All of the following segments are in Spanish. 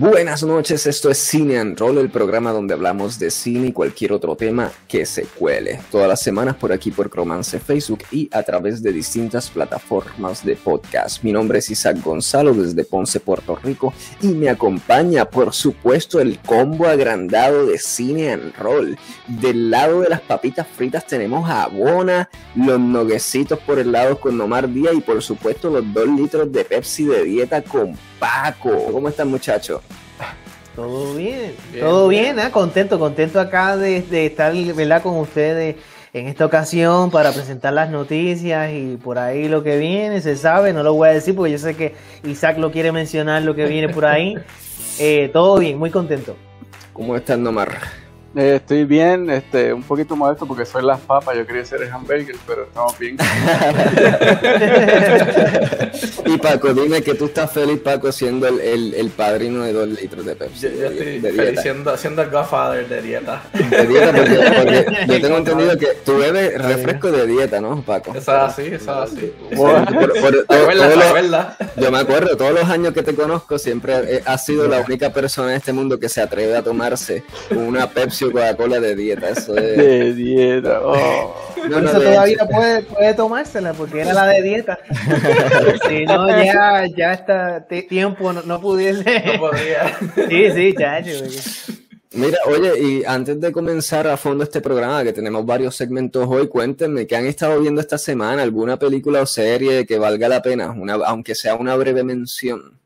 Buenas noches, esto es Cine and Roll, el programa donde hablamos de cine y cualquier otro tema que se cuele. Todas las semanas por aquí por Cromance Facebook y a través de distintas plataformas de podcast. Mi nombre es Isaac Gonzalo desde Ponce, Puerto Rico y me acompaña, por supuesto, el combo agrandado de Cine and Roll. Del lado de las papitas fritas tenemos a Bona, los noguecitos por el lado con Omar Díaz y por supuesto los dos litros de Pepsi de dieta con Paco. ¿Cómo están muchachos? Todo bien, todo bien, ¿eh? contento, contento acá de, estar ¿verdad? con ustedes en esta ocasión para presentar las noticias y por ahí lo que viene, se sabe, no lo voy a decir porque yo sé que Isaac lo quiere mencionar lo que viene por ahí. Eh, todo bien, muy contento. ¿Cómo estás, Nomar? Eh, estoy bien, este, un poquito modesto porque soy las papas, yo quería ser el hamburger, pero estamos bien. y Paco, dime que tú estás feliz, Paco, siendo el, el, padrino de dos litros de Pepsi. Yo, estoy feliz siendo, siendo, el godfather de dieta. De dieta, porque, yo tengo entendido que tú bebes refresco de dieta, ¿no, Paco? Eso es así, eso es así. verdad, Yo me acuerdo, todos los años que te conozco, siempre has sido la única persona en este mundo que se atreve a tomarse una Pepsi Coca-Cola de dieta, eso es. De dieta, oh. No, eso todavía puede, puede, tomársela porque era la de dieta. si no, ya, ya está tiempo, no, no pudiese. No podía. sí, sí, chacho. Mira, oye, y antes de comenzar a fondo este programa, que tenemos varios segmentos hoy, cuéntenme qué han estado viendo esta semana, alguna película o serie que valga la pena, una, aunque sea una breve mención.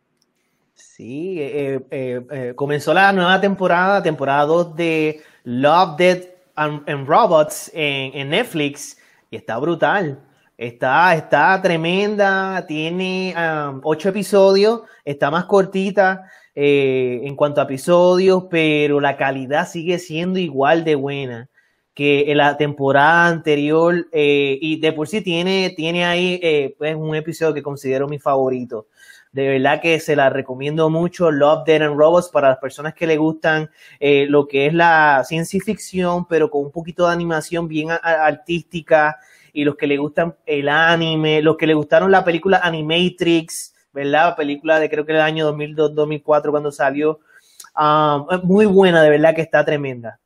Sí, eh, eh, eh, comenzó la nueva temporada, temporada 2 de Love, Dead and, Robots en, Netflix y está brutal. Está, está tremenda, tiene um, ocho episodios, está más cortita en cuanto a episodios, pero la calidad sigue siendo igual de buena que en la temporada anterior y de por sí tiene, tiene ahí pues un episodio que considero mi favorito. De verdad que se la recomiendo mucho, Love, Dead and Robots, para las personas que le gustan eh, lo que es la ciencia ficción, pero con un poquito de animación bien artística, y los que le gustan el anime, los que le gustaron la película Animatrix, ¿verdad? Película de creo que el año 2002-2004 cuando salió. Um, muy buena, de verdad que está tremenda.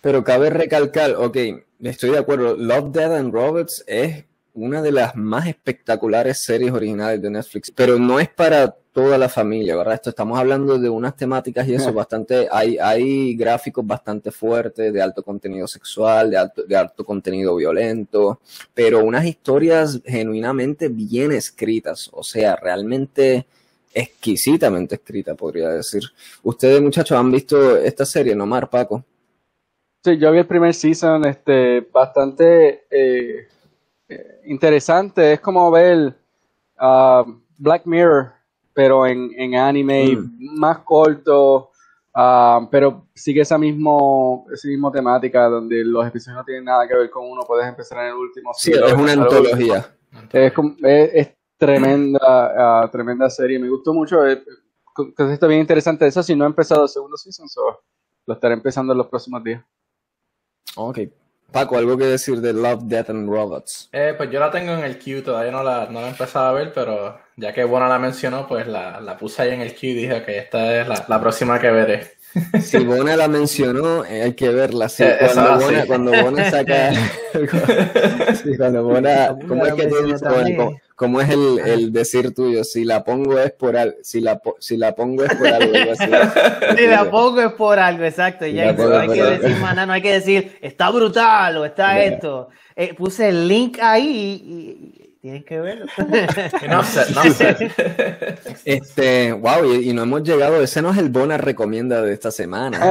Pero cabe recalcar, ok, estoy de acuerdo, Love, Dead and Robots es una de las más espectaculares series originales de Netflix, pero no es para toda la familia, ¿verdad? Esto estamos hablando de unas temáticas y eso bastante, hay, hay gráficos bastante fuertes de alto contenido sexual, de alto, de alto contenido violento, pero unas historias genuinamente bien escritas, o sea, realmente exquisitamente escrita, podría decir. Ustedes, muchachos, han visto esta serie, ¿no, Mar, Paco? Sí, yo vi el primer season, este, bastante eh, interesante. Es como ver uh, Black Mirror, pero en, en anime, mm. más corto, uh, pero sigue esa mismo, esa misma temática donde los episodios no tienen nada que ver con uno. Puedes empezar en el último. Sí, es una antología. Es, es, tremenda, uh, tremenda serie. Me gustó mucho. Eh, está bien interesante eso. Si no he empezado el segundo season, lo estaré empezando en los próximos días. Ok, Paco, ¿algo que decir de Love, Death and Robots? Eh, pues yo la tengo en el queue, todavía no la, no la he empezado a ver, pero ya que Bona la mencionó, pues la, la puse ahí en el queue y dije que esta es la, la próxima que veré. Si Bona la mencionó, eh, hay que verla. Sí, eh, cuando, Bona, cuando Bona saca. sí, cuando Bona. ¿Cómo es que te ¿Cómo es el, el, decir tuyo? Si la pongo es por algo. Si la, si la pongo es por algo. si la pongo es por algo, exacto. Ya no hay que decir, maná, no hay que decir, está brutal o está esto. Eh, puse el link ahí y, Tienes que verlo. no sé, no sé. Este, wow, y, no hemos llegado, ese no es el Bona recomienda de esta semana.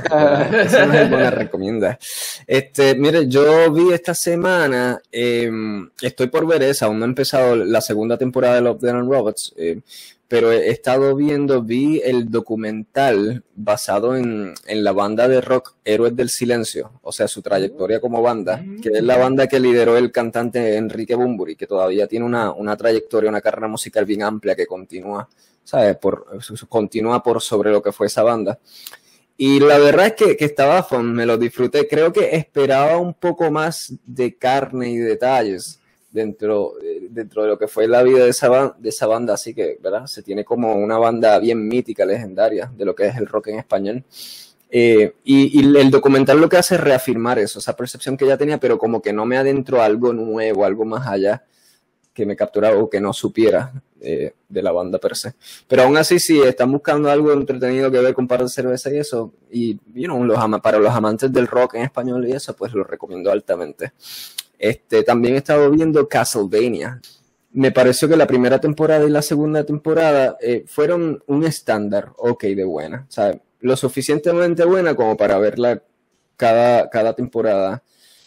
ese no es el Bona recomienda. Este, mire, yo vi esta semana, em, estoy por ver esa, aún no he empezado la segunda temporada de Love, Dead and Robots. Eh, pero he estado viendo, vi el documental basado en, la banda de rock Héroes del Silencio, o sea, su trayectoria como banda, que es la banda que lideró el cantante Enrique Bumburi, que todavía tiene una, trayectoria, una carrera musical bien amplia que continúa, ¿sabes? Por, continúa por sobre lo que fue esa banda. Y la verdad es que, que estaba, me lo disfruté, creo que esperaba un poco más de carne y detalles dentro, eh, dentro de lo que fue la vida de esa, de esa banda, así que, ¿verdad? Se tiene como una banda bien mítica, legendaria, de lo que es el rock en español. Eh, y, y, el documental lo que hace es reafirmar eso, esa percepción que ya tenía, pero como que no me adentro a algo nuevo, algo más allá que me capturara o que no supiera eh, de la banda per se. Pero aún así, si están buscando algo entretenido que ver con par de cerveza y eso, y you know, los para los amantes del rock en español y eso, pues lo recomiendo altamente. Este, también he estado viendo Castlevania. Me pareció que la primera temporada y la segunda temporada eh, fueron un estándar, ok, de buena. O sea, lo suficientemente buena como para verla cada, cada temporada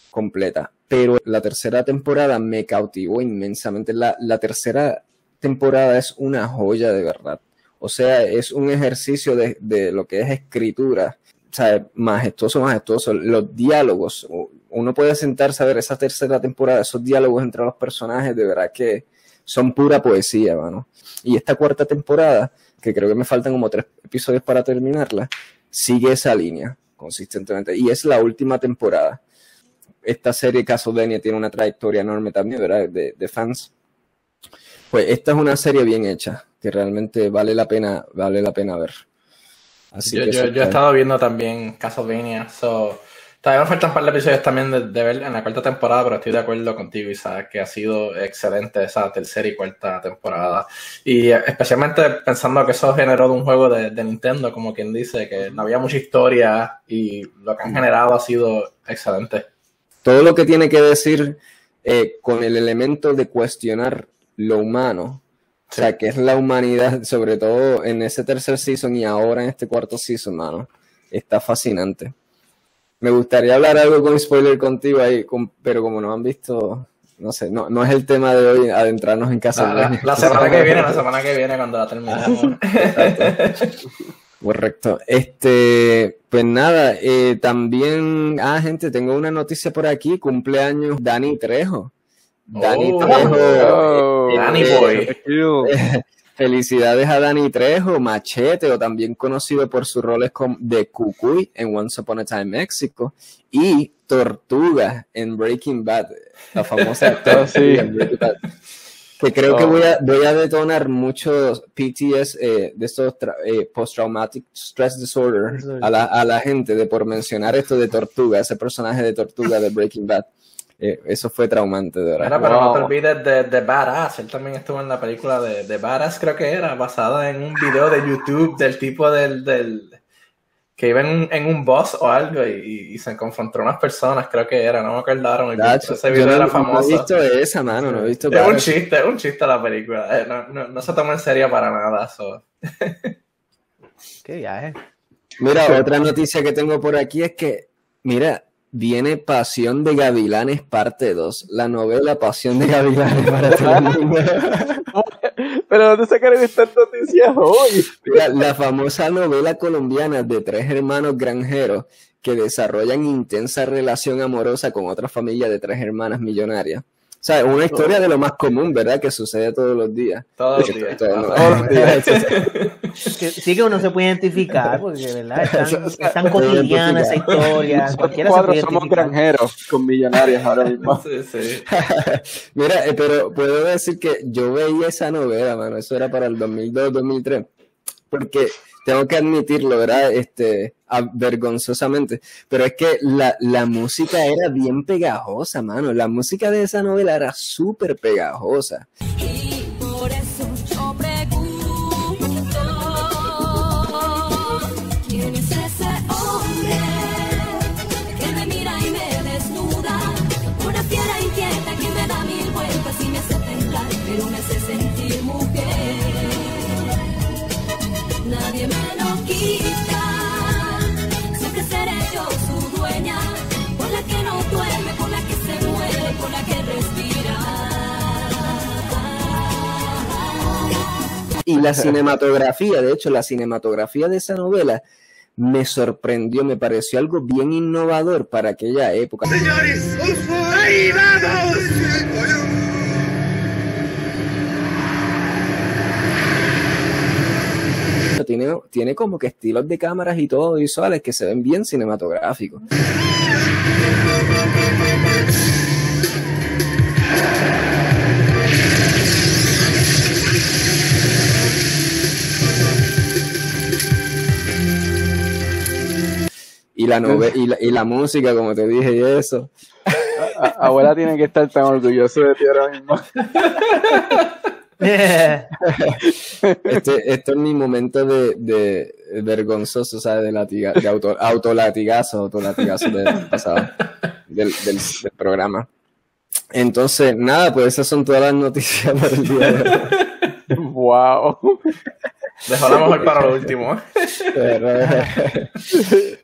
completa. Pero la tercera temporada me cautivó inmensamente. La, la tercera temporada es una joya de verdad. O sea, es un ejercicio de, de lo que es escritura. Sea, majestuoso, majestuoso. Los diálogos, uno puede sentarse a ver esa tercera temporada, esos diálogos entre los personajes, de verdad que son pura poesía, mano. Y esta cuarta temporada, que creo que me faltan como tres episodios para terminarla, sigue esa línea consistentemente. Y es la última temporada. Esta serie Castlevania tiene una trayectoria enorme también, ¿verdad? De, de, fans. Pues esta es una serie bien hecha, que realmente vale la pena, vale la pena ver. Así yo, que yo, yo he estado viendo también Castlevania, so Todavía me faltan un par de episodios también de, de, ver en la cuarta temporada, pero estoy de acuerdo contigo sabes que ha sido excelente esa tercera y cuarta temporada. Y especialmente pensando que eso generó de un juego de, de, Nintendo, como quien dice, que no había mucha historia y lo que han generado ha sido excelente. Todo lo que tiene que decir eh, con el elemento de cuestionar lo humano, o sea, que es la humanidad, sobre todo en ese tercer season y ahora en este cuarto season, mano, está fascinante me gustaría hablar algo con spoiler contigo ahí, con, pero como no han visto, no sé, no, no es el tema de hoy adentrarnos en casa. La, la, la semana que viene, la semana que viene cuando la terminemos. Correcto. Este, pues nada, eh, también, ah, gente, tengo una noticia por aquí, cumpleaños Dani Trejo. Dani Oh. Trejo. Oh, Danny Boy. Felicidades a Dani Trejo, Machete, o también conocido por sus roles como de Cucuy en Once Upon a Time México y Tortuga en Breaking Bad, la famosa Tortuga sí. en Breaking Bad. Que creo que Oh. voy a, voy a detonar muchos PTS eh, de estos eh, Post-Traumatic Stress Disorder a la, a la gente de por mencionar esto de Tortuga, ese personaje de Tortuga de Breaking Bad. Eh, eso fue traumante, de verdad. Mira, pero no te olvides de, de Badass. Él también estuvo en la película de, de Badass, creo que era, basada en un video de YouTube del tipo del. del que iba en un, en un bus o algo y, y se confrontó a unas personas, creo que era, no me acordaron. ese yo video no, era no he famoso. visto esa, mano, no he visto Es un chiste, es un chiste la película. eh, No, no, no se toma en serio para nada. so. Qué viaje. Mira, otra noticia que tengo por aquí es que, mira, viene Pasión de Gavilanes parte 2, la novela Pasión de Gavilanes para. Pero ¿dónde sacaron estas noticias hoy? Mira, la famosa novela colombiana de tres hermanos granjeros que desarrollan intensa relación amorosa con otra familia de tres hermanas millonarias. O sea, una historia de lo más común, ¿verdad? Que sucede todos los días. Todos los días. Todo- Todos los días. Que, sí que uno se puede identificar, porque ¿verdad? es tan, es tan cotidiana esa identificar. historia. Nosotros Cualquiera se cuatro puede somos granjeros con millonarios ahora mismo. Sí, sí. Mira, eh, pero puedo decir que yo veía esa novela, mano, eso era para el 2002, 2003, porque tengo que admitirlo, ¿verdad? Este, vergonzosamente, pero es que la, la música era bien pegajosa, mano, la música de esa novela era súper pegajosa. La cinematografía, de hecho, la cinematografía de esa novela me sorprendió, me pareció algo bien innovador para aquella época. Señores, ahí vamos. Tiene, tiene como que estilos de cámaras y todo visuales que se ven bien cinematográficos. Y la, y, la, y la música, como te dije, y eso. abuela tiene que estar tan orgulloso de ti ahora mismo. este, esto es mi momento de, de vergonzoso, ¿sabes? De, latiga, de auto, autolatigazo, autolatigazo del pasado, del, del, del, programa. Entonces, nada, pues esas son todas las noticias para el día de hoy. Wow. Dejó la mejor para lo último. Pero,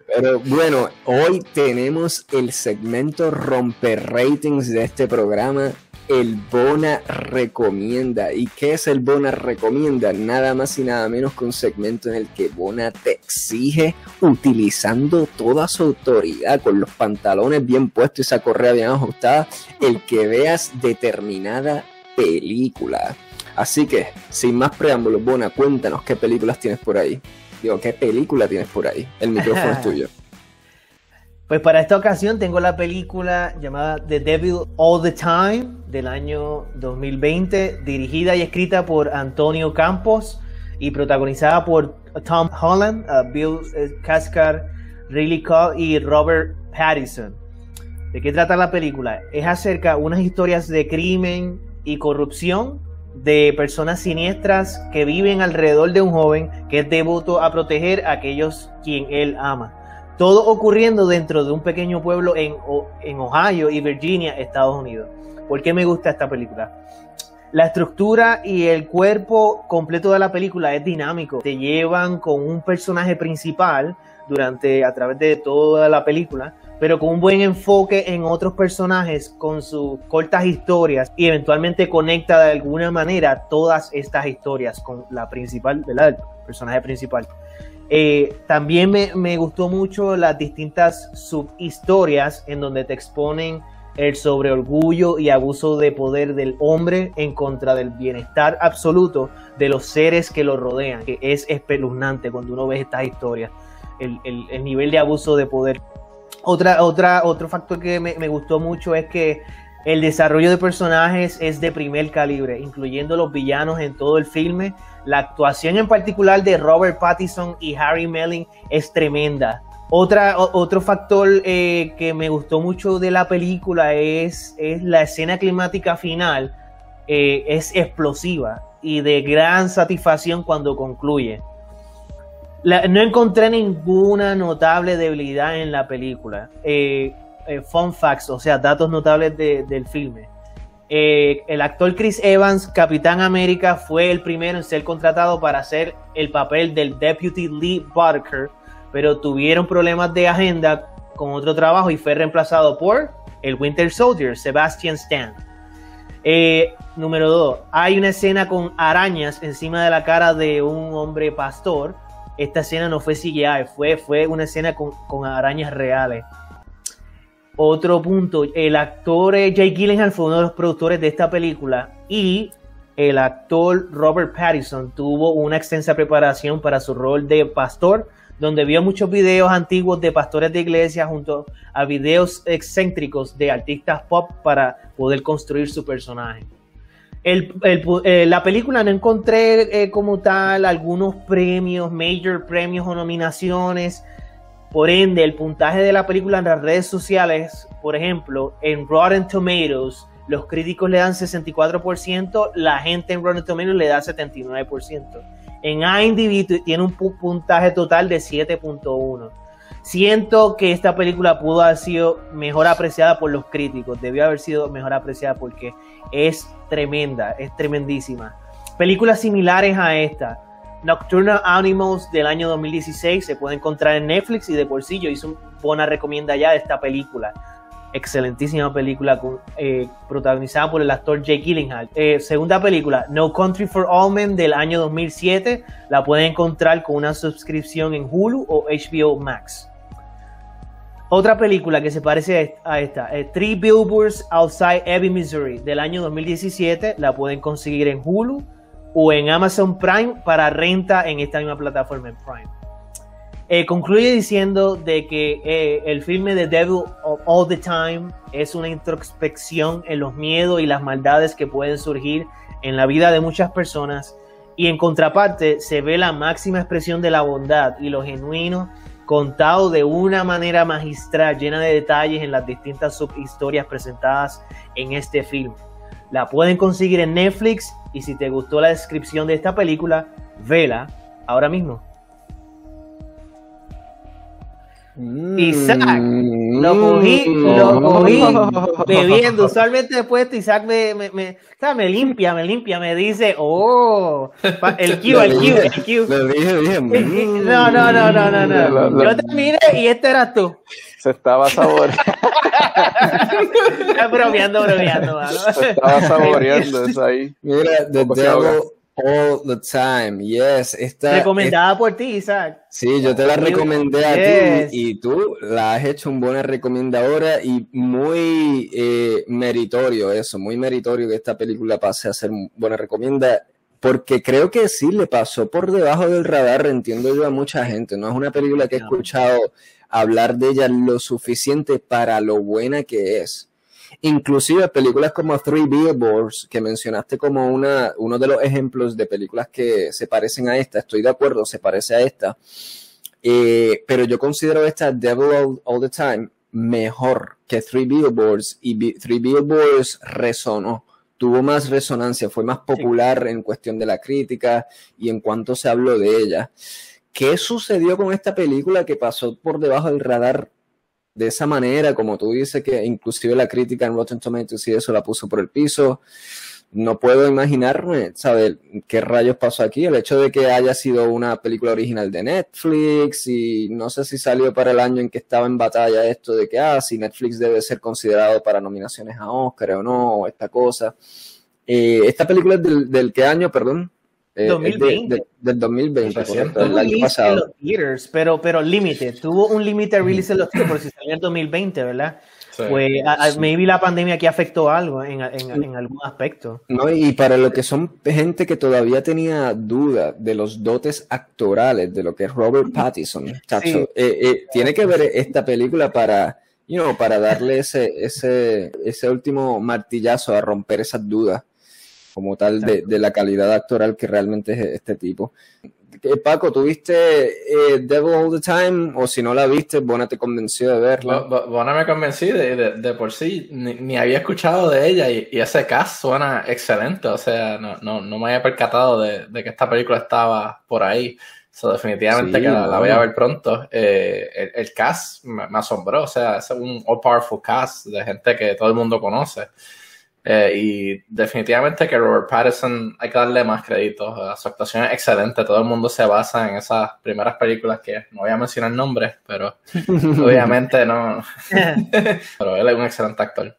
pero, bueno, hoy tenemos el segmento romper ratings de este programa. El Bona Recomienda. ¿Y qué es el Bona Recomienda? Nada más y nada menos que un segmento en el que Bona te exige, utilizando toda su autoridad, con los pantalones bien puestos y esa correa bien ajustada, el que veas determinada película. Así que, sin más preámbulos, Bona, cuéntanos qué películas tienes por ahí. Digo, ¿qué película tienes por ahí? El micrófono es tuyo. Pues para esta ocasión tengo la película llamada The Devil All the Time del año 2020, dirigida y escrita por Antonio Campos y protagonizada por Tom Holland, uh, Bill Kaskar, Riley Cole y Robert Pattinson. ¿De qué trata la película? Es acerca de unas historias de crimen y corrupción de personas siniestras que viven alrededor de un joven que es devoto a proteger a aquellos quien él ama. Todo ocurriendo dentro de un pequeño pueblo en, en Ohio y Virginia, Estados Unidos. ¿Por qué me gusta esta película? La estructura y el cuerpo completo de la película es dinámico. Te llevan con un personaje principal durante a través de toda la película pero con un buen enfoque en otros personajes, con sus cortas historias y eventualmente conecta de alguna manera todas estas historias con la principal, ¿verdad? El personaje principal. Eh, también me, me, gustó mucho las distintas subhistorias en donde te exponen el sobreorgullo y abuso de poder del hombre en contra del bienestar absoluto de los seres que lo rodean, que es espeluznante cuando uno ve estas historias, el, el nivel de abuso de poder otra, otra, otro factor que me, gustó mucho es que el desarrollo de personajes es de primer calibre, incluyendo los villanos en todo el filme. La actuación en particular de Robert Pattinson y Harry Melling es tremenda. Otra, otro factor eh, que me gustó mucho de la película es, es la escena climática final. Eh, es explosiva y de gran satisfacción cuando concluye no encontré ninguna notable debilidad en la película. Eh, eh, fun facts, o sea, datos notables del filme. Eh, el actor Chris Evans, Capitán América, fue el primero en ser contratado para hacer el papel del Deputy Lee Barker, pero tuvieron problemas de agenda con otro trabajo y fue reemplazado por el Winter Soldier, Sebastian Stan. número 2. Hay una escena con arañas encima de la cara de un hombre pastor esta escena no fue CGI, fue, fue una escena con, con arañas reales. Otro punto, el actor eh, Jake Gyllenhaal fue uno de los productores de esta película y el actor Robert Pattinson tuvo una extensa preparación para su rol de pastor, donde vio muchos videos antiguos de pastores de iglesia junto a videos excéntricos de artistas pop para poder construir su personaje. Eh, la película no encontré eh, como tal algunos premios, major premios o nominaciones. Por ende, el puntaje de la película en las redes sociales, por ejemplo, en Rotten Tomatoes, los críticos le dan 64%, la gente en Rotten Tomatoes le da 79%. En IMDb tiene un puntaje total de 7.1. Siento que esta película pudo haber sido mejor apreciada por los críticos, debió haber sido mejor apreciada porque es tremenda, es tremendísima. Películas similares a esta, Nocturnal Animals del año 2016 se puede encontrar en Netflix y de por sí yo hice una buena recomienda ya de esta película. Excelentísima película eh, protagonizada por el actor Jake Gyllenhaal. Eh, segunda película, No Country for All Men del año 2007. La pueden encontrar con una suscripción en Hulu o HBO Max. Otra película que se parece a esta, eh, Three Billboards Outside Ebbing, Missouri, del año 2017, la pueden conseguir en Hulu o en Amazon Prime para renta en esta misma plataforma en Prime. Eh, concluye diciendo de que eh, el filme The Devil All the Time es una introspección en los miedos y las maldades que pueden surgir en la vida de muchas personas Y en contraparte se ve la máxima expresión de la bondad y lo genuino contado de una manera magistral, llena de detalles en las distintas subhistorias presentadas en este film. La pueden conseguir en Netflix y si te gustó la descripción de esta película, vela ahora mismo. Isaac, lo cogí, lo cogí bebiendo. Usualmente después de Isaac me, me, me, o sea, me limpia, me limpia, me dice, oh, el Q, el Q, el Q. Lo dije bien. Mm. No, no, no, no, no, no. Yo te miré y este eras tú. Se estaba saboreando, bromeando, bromeando, mano. se estaba saboreando eso ahí. Mira, se ahoga. Devil All the Time. Yes. Esta, Recomendada por ti, Isaac. Sí, yo te la recomendé a Yes. ti y tú la has hecho un buena recomendadora y muy eh, meritorio eso, muy meritorio que esta película pase a ser buena recomienda, porque creo que sí le pasó por debajo del radar, entiendo yo a mucha gente, no es una película que he escuchado hablar de ella lo suficiente para lo buena que es. Inclusive películas como Three Billboards, que mencionaste como una, uno de los ejemplos de películas que se parecen a esta, estoy de acuerdo, se parece a esta, eh, pero yo considero esta Devil All, All the Time mejor que Three Billboards y Three Billboards resonó, tuvo más resonancia, fue más popular en cuestión de la crítica y en cuanto se habló de ella. ¿Qué sucedió con esta película que pasó por debajo del radar de esa manera, como tú dices, que inclusive la crítica en Rotten Tomatoes y eso la puso por el piso? No puedo imaginarme, ¿sabes? ¿Qué rayos pasó aquí? El hecho de que haya sido una película original de Netflix y no sé si salió para el año en que estaba en batalla esto de que, ah, si Netflix debe ser considerado para nominaciones a Oscar o no, o esta cosa. Eh, esta película es del, del qué año, perdón? Eh, es de- 2020. de- del 2020, Reciente. correcto, el año release en pasado. los theaters, pero, pero limited. Tuvo un limited release en los theaters, por si salió en 2020, ¿verdad? Sí. Pues a- a- maybe la pandemia aquí afectó algo en, en, en algún aspecto. No, y para lo que son gente que todavía tenía duda de los dotes actorales de lo que es Robert Pattinson, chacho, Sí. eh, eh, tiene que ver esta película para, you know, para darle ese, ese, ese último martillazo a romper esas dudas como tal de, de la calidad actoral que realmente es este tipo. Eh, Paco, ¿tuviste eh, Devil All the Time? O si no la viste, Bona te convenció de verla. Bo- Bo- Bona me convencí de, de, de por sí, ni, ni había escuchado de ella y, y ese cast suena excelente, o sea, no, no, no me había percatado de, de que esta película estaba por ahí. So, definitivamente Sí, que la, la voy a ver pronto. Eh, el, el cast me, me asombró, o sea, es un all powerful cast de gente que todo el mundo conoce. Eh, y definitivamente que Robert Pattinson hay que darle más crédito. Eh, Su actuación es excelente. Todo el mundo se basa en esas primeras películas que no voy a mencionar nombres, pero obviamente no. pero él es un excelente actor.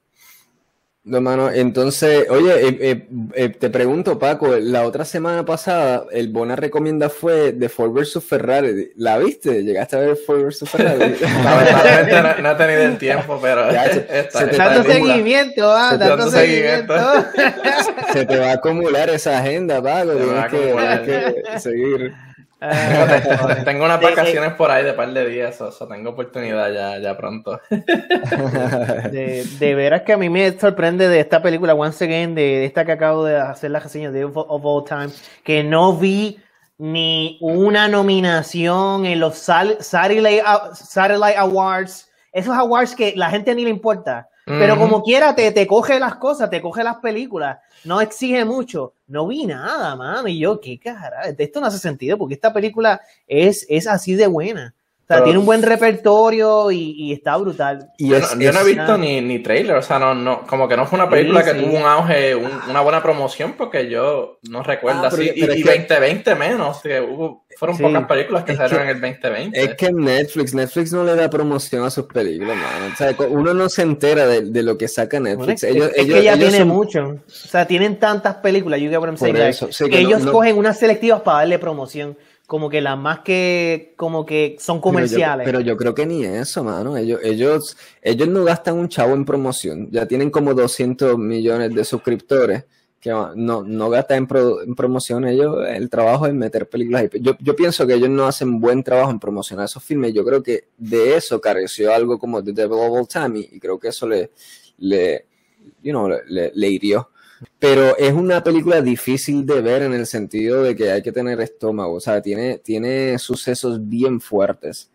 No, mano, entonces, oye, eh, eh, eh, te pregunto, Paco, la otra semana pasada, el Bona recomienda fue de Ford vs Ferrari. ¿La viste? ¿Llegaste a ver Ford vs Ferrari? Lamentablemente no, no he tenido el tiempo, pero Ya, se- esta- se te película- seguimiento, ah, Se dando dando seguimiento. Se te va a acumular esa agenda, Paco. Que, tienes que seguir. Ah, Tengo unas vacaciones por ahí de par de días, o sea, tengo oportunidad ya, ya pronto. de, de veras que a mí me sorprende de esta película, once again, de, de esta que acabo de hacer la reseña de Of, of All Time, que no vi ni una nominación en los Satellite, Satellite Awards, esos awards que la gente ni le importa, pero como quiera te, te coge las cosas, te coge las películas, no exige mucho, no vi nada, mano, y yo, qué cara, esto no hace sentido, porque esta película es, es así de buena. O sea, Pero- tiene un buen repertorio y, y está brutal. Y Yo, es- no, yo no he visto ni, ni trailer, o sea, no, no, como que no fue una película Sí, que sí. tuvo un auge, un- una buena promoción, porque yo no recuerdo Ah, pero- así. Y, pero y que- 2020 menos, que hubo, fueron Sí. pocas películas que Es salieron que- en el 2020. Es que Netflix, Netflix no le da promoción a sus películas, mano. O sea, uno no se entera de, de lo que saca Bueno, Netflix. es, ellos, es ellos- que ya ellos tiene son- mucho. O sea, tienen tantas películas, you get what I'm Por saying, like, eso, sí, que que no- ellos no- cogen unas selectivas para darle promoción, como que las más que como que son comerciales. Pero yo, pero yo creo que ni eso, mano. Ellos, ellos, ellos no gastan un chavo en promoción. Ya tienen como 200 millones de suscriptores que no, no gastan en, pro- en promoción. Ellos, el trabajo es meter películas. y- Yo, yo pienso que ellos no hacen buen trabajo en promocionar esos filmes. Yo creo que de eso careció algo como The Devil of All Time y, y creo que eso le, le, you know, le, le hirió. Pero es una película difícil de ver en el sentido de que hay que tener estómago, o sea, tiene, tiene sucesos bien fuertes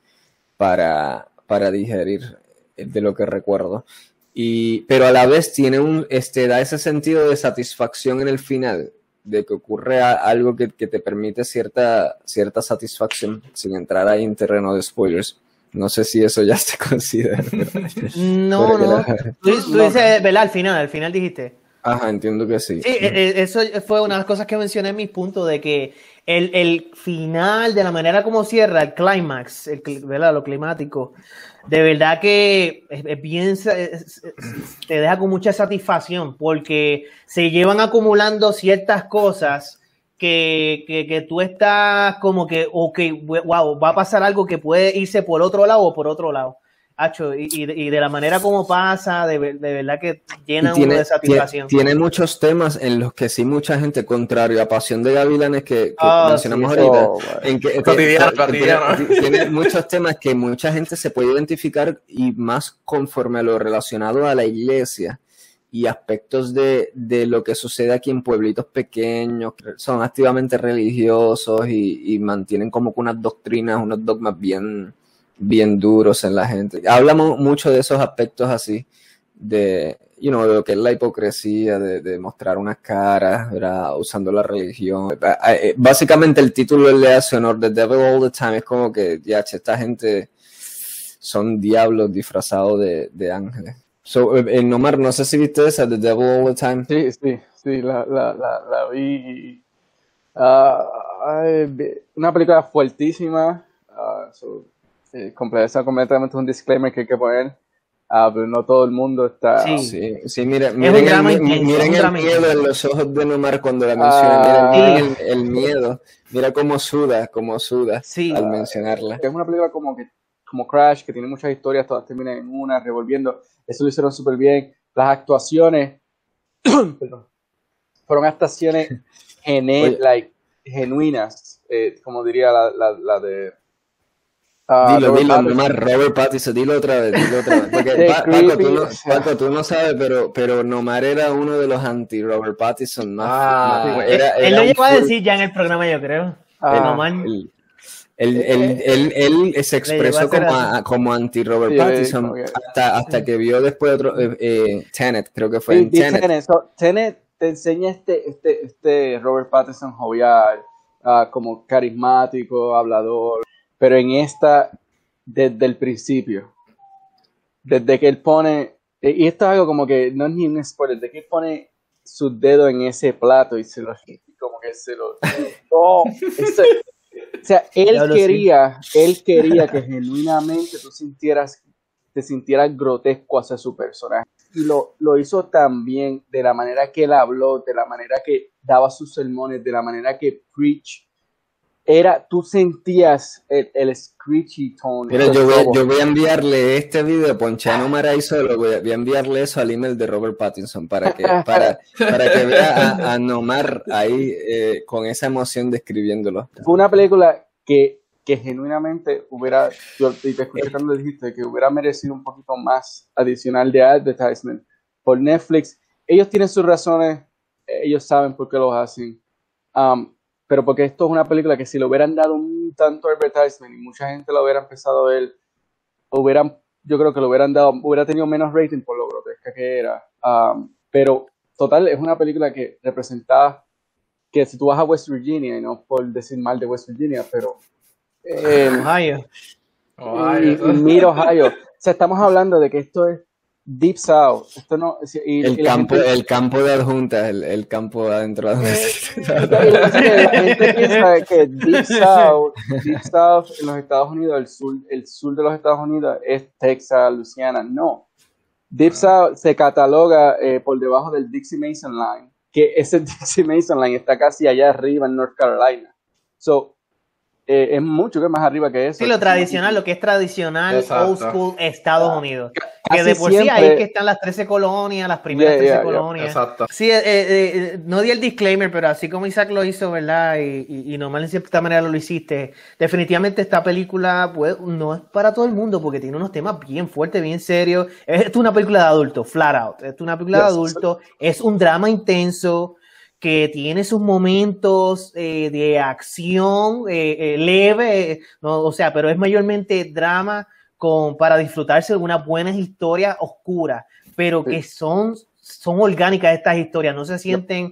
para, para digerir de lo que recuerdo. Y, pero a la vez tiene un, este, da ese sentido de satisfacción en el final, de que ocurre algo que, que, te permite cierta, cierta satisfacción, sin entrar ahí en terreno de spoilers. No sé si eso ya se considera. no, no. Tú, tú dices, ¿verdad? Al final, al final dijiste. Ajá, entiendo que sí. Sí, e, e, eso fue una de las cosas que mencioné en mi punto de que el, el final, de la manera como cierra, el clímax, ¿verdad? Lo climático, de verdad que es, bien, te deja con mucha satisfacción porque se llevan acumulando ciertas cosas que, que, que, tú estás como que, ok, wow, va a pasar algo que puede irse por otro lado o por otro lado. Hacho, y, y, de la manera como pasa, de, de verdad que llena tiene, uno de satisfacción. Tiene, tiene, muchos temas en los que sí mucha gente, contrario a Pasión de Gavilanes que, que oh, mencionamos sí, ahorita, oh, en que, cotidiano, te, cotidiano. Tiene, tiene, muchos temas que mucha gente se puede identificar y más conforme a lo relacionado a la iglesia y aspectos de, de lo que sucede aquí en pueblitos pequeños, que son activamente religiosos y, y mantienen como que unas doctrinas, unos dogmas bien bien duros en la gente. Hablamos mucho de esos aspectos así, de, you know, de lo que es la hipocresía, de, de mostrar unas caras, ¿verdad? usando la religión. Eh, básicamente el título le hace honor, The Devil All the Time, es como que, ya, esta gente son diablos disfrazados de, de ángeles. So, eh, en Omar, no sé si viste esa, The Devil All the Time. Sí, sí, sí, la, la, la, la vi. Uh, una película fuertísima. So, Esa completamente un disclaimer que hay que poner. Ah, pero no todo el mundo está. Sí, sí, sí mira, miren, el, miren el miedo en los ojos de Nomar cuando la menciona. Ah, miren, el, el, miedo. Mira cómo suda, cómo suda sí. al mencionarla. Es una película como que como Crash, que tiene muchas historias, todas terminan en una, revolviendo. Eso lo hicieron súper bien. Las actuaciones, perdón, fueron actuaciones gene, like, genuinas, eh, como diría la, la, la de Uh, dilo, Robert dilo, nomás Robert Pattinson, dilo otra vez, dilo otra vez. Porque pa Paco, tú no, Paco, tú no, sabes, pero, pero Nomar era uno de los anti-Robert Pattinson. Más, ah, más, era, él, era lo llegó a decir ya en el programa, yo creo. Ah, Nomar. Él, él, él, él, se expresó como, a, como anti-Robert sí, Pattinson okay. hasta, hasta que vio después otro, eh, eh, Tenet, creo que fue sí, en Tenet. Tenet. So, Tenet te enseña este, este, este Robert Pattinson jovial, uh, como carismático, hablador pero en esta, desde el principio, desde que él pone, y esto es algo como que no es ni un spoiler, desde que él pone su dedo en ese plato y se lo, como que se lo, oh, ese, o sea, él quería, él quería que genuinamente tú sintieras, te sintieras grotesco hacia su personaje. Y lo, lo hizo también de la manera que él habló, de la manera que daba sus sermones, de la manera que preach era, tú sentías el, el screechy tone. Mira, yo voy, yo voy, a enviarle este video, Ponchano Maray solo, voy a, voy a, enviarle eso al email de Robert Pattinson para que, para, para que vea a, a Nomar ahí eh, con esa emoción describiéndolo. Fue una película que, que genuinamente hubiera, yo te escuché cuando dijiste que hubiera merecido un poquito más adicional de advertisement por Netflix. Ellos tienen sus razones, ellos saben por qué lo hacen. Um, pero porque esto es una película que si le hubieran dado un tanto advertisement y mucha gente lo hubiera empezado a ver, hubieran, yo creo que lo hubieran dado, hubiera tenido menos rating por lo grotesca que era. Um, pero total, es una película que representaba que si tú vas a West Virginia, y no por decir mal de West Virginia, pero... Eh, Ohio. Ohio. Mid Ohio. O sea, estamos hablando de que esto es Deep South. Esto no, y, el, y campo, gente, el campo de adjuntas, el, el campo adentro de la gente piensa que Deep South, Deep South en los Estados Unidos, el sur, el sur de los Estados Unidos es Texas, Luisiana. No. Deep South se cataloga eh, por debajo del Dixie Mason Line, que ese Dixie Mason Line está casi allá arriba en North Carolina. So, eh, es mucho que más arriba que eso. Sí, lo tradicional, lo que es tradicional, Exacto. old school Estados Unidos. Que de por sí ahí siempre- es que están las 13 colonias, las primeras Yeah, 13 yeah, yeah. colonias. Exacto. Sí, eh, eh, eh, no di el disclaimer, pero así como Isaac lo hizo, ¿verdad? Y, y, y normal en cierta manera lo hiciste. Definitivamente esta película pues, no es para todo el mundo porque tiene unos temas bien fuertes, bien serios. Esto es una película de adulto, flat out. Esto es una película de Yes. adulto. Es un drama intenso que tiene sus momentos eh, de acción eh, eh, leve, no, o sea, pero es mayormente drama con, para disfrutarse de unas buenas historias oscuras, pero que son, son orgánicas estas historias, no se sienten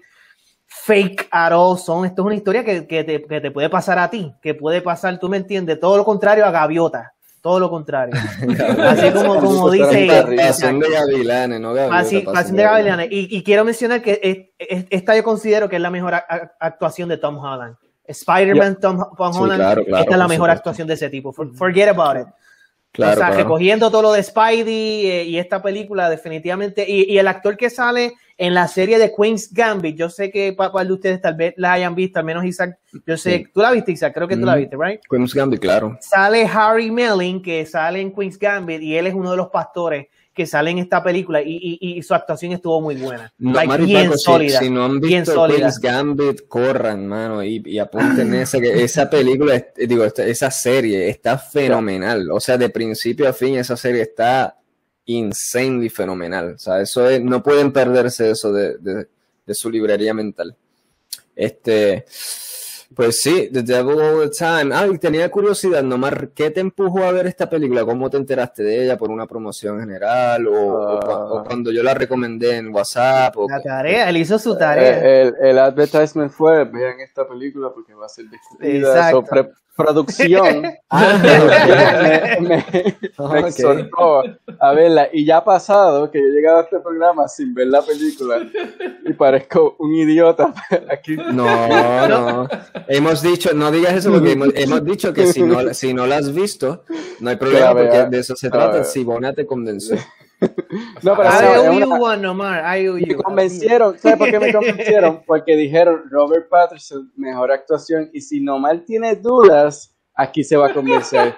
fake at all, son, esto es una historia que, que te, que te puede pasar a ti, que puede pasar, tú me entiendes, todo lo contrario a Gaviota, todo lo contrario. Así como, como dice... Pasión de gavilanes, no Pasión, de Gavilanes. Y, y quiero mencionar que es- es- esta yo considero que es la mejor a- a- actuación de Tom Holland. Spider-Man, Tom, Tom Sí, Holland, claro, claro, esta es la mejor supuesto. actuación de ese tipo. For- forget about it. Claro, o sea, claro. recogiendo todo lo de Spidey eh, y esta película, definitivamente. Y, y el actor que sale en la serie de Queen's Gambit, yo sé que para de ustedes tal vez la hayan visto, al menos Isaac, yo sé, Sí. tú la viste, Isaac, creo que tú la Mm. viste, ¿right? Queen's Gambit, claro. sale Harry Melling, que sale en Queen's Gambit, y él es uno de los pastores que sale en esta película, y, y- y su actuación estuvo muy buena. No, Like, Mari bien Paco, sólida. Si, no han visto. Queen's Gambit, corran, mano, y, y apunten esa, que esa película, digo, esta- esa serie está fenomenal. O sea, de principio a fin, esa serie está insanely fenomenal. O sea, eso es, no pueden perderse eso de, de- de su librería mental. Este, pues sí, The Devil All the Time. Ah, y tenía curiosidad, Nomar, ¿qué te empujó a ver esta película? ¿Cómo te enteraste de ella? ¿Por una promoción general? ¿O, o cua- o Ah. cuando yo la recomendé en WhatsApp? O, La tarea, él hizo su tarea. Eh, el, el advertisement fue, vean esta película porque va a ser discutida. Exacto. So, pre- producción Ah, me, me- me Ok. exhortó a verla. Y ya ha pasado que yo he llegado a este programa sin ver la película y parezco un idiota aquí. No, no. Hemos dicho, no digas eso porque hemos, hemos dicho que si no, si no la has visto, no hay problema porque de eso se trata. Sibona te convenció. No, pero I es owe una- you one, Omar. I owe Me you. convencieron, ¿sabes por qué me convencieron? Porque dijeron Robert Patterson, mejor actuación, y si Nomar tiene dudas, aquí se va a convencer.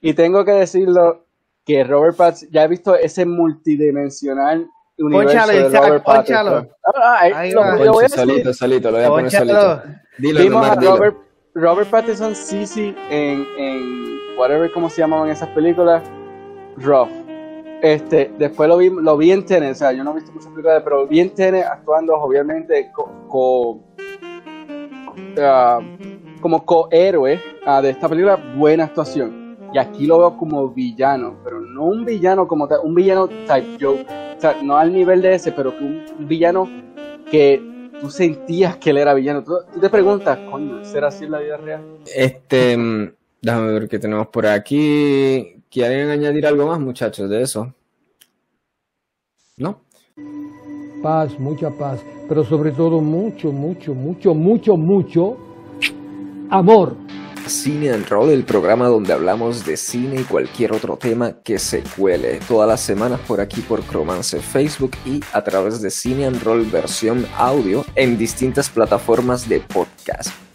Y tengo que decirlo que Robert Patterson, ya he visto ese multidimensional universo Pónchalo, de Robert. Patterson. Ah, ay, Ahí lo- lo voy a solito, solito, lo voy a poner solito. Dilo, Vimos Nomar, a dilo. Robert, Robert Pattinson Sisi en, en whatever como se llamaban esas películas, Rough. Este, después lo vi, lo vi en Tenet, o sea, yo no he visto muchas películas, pero vi en Tenet actuando obviamente co, ah, como cohéroe ah, de esta película, buena actuación. Y aquí lo veo como villano, pero no un villano como tal, un villano type joke, o sea, no al nivel de ese, pero un, un villano que tú sentías que él era villano. Tú, te preguntas, coño, ¿será así en la vida real? Este, déjame ver qué tenemos por aquí. ¿Quieren añadir algo más, muchachos, de eso? ¿No? paz, mucha paz, pero sobre todo mucho, mucho, mucho, mucho, mucho amor. Cine and Roll, el programa donde hablamos de cine y cualquier otro tema que se cuele. Todas las semanas por aquí por Cromance Facebook y a través de Cine and Roll versión audio en distintas plataformas de podcast.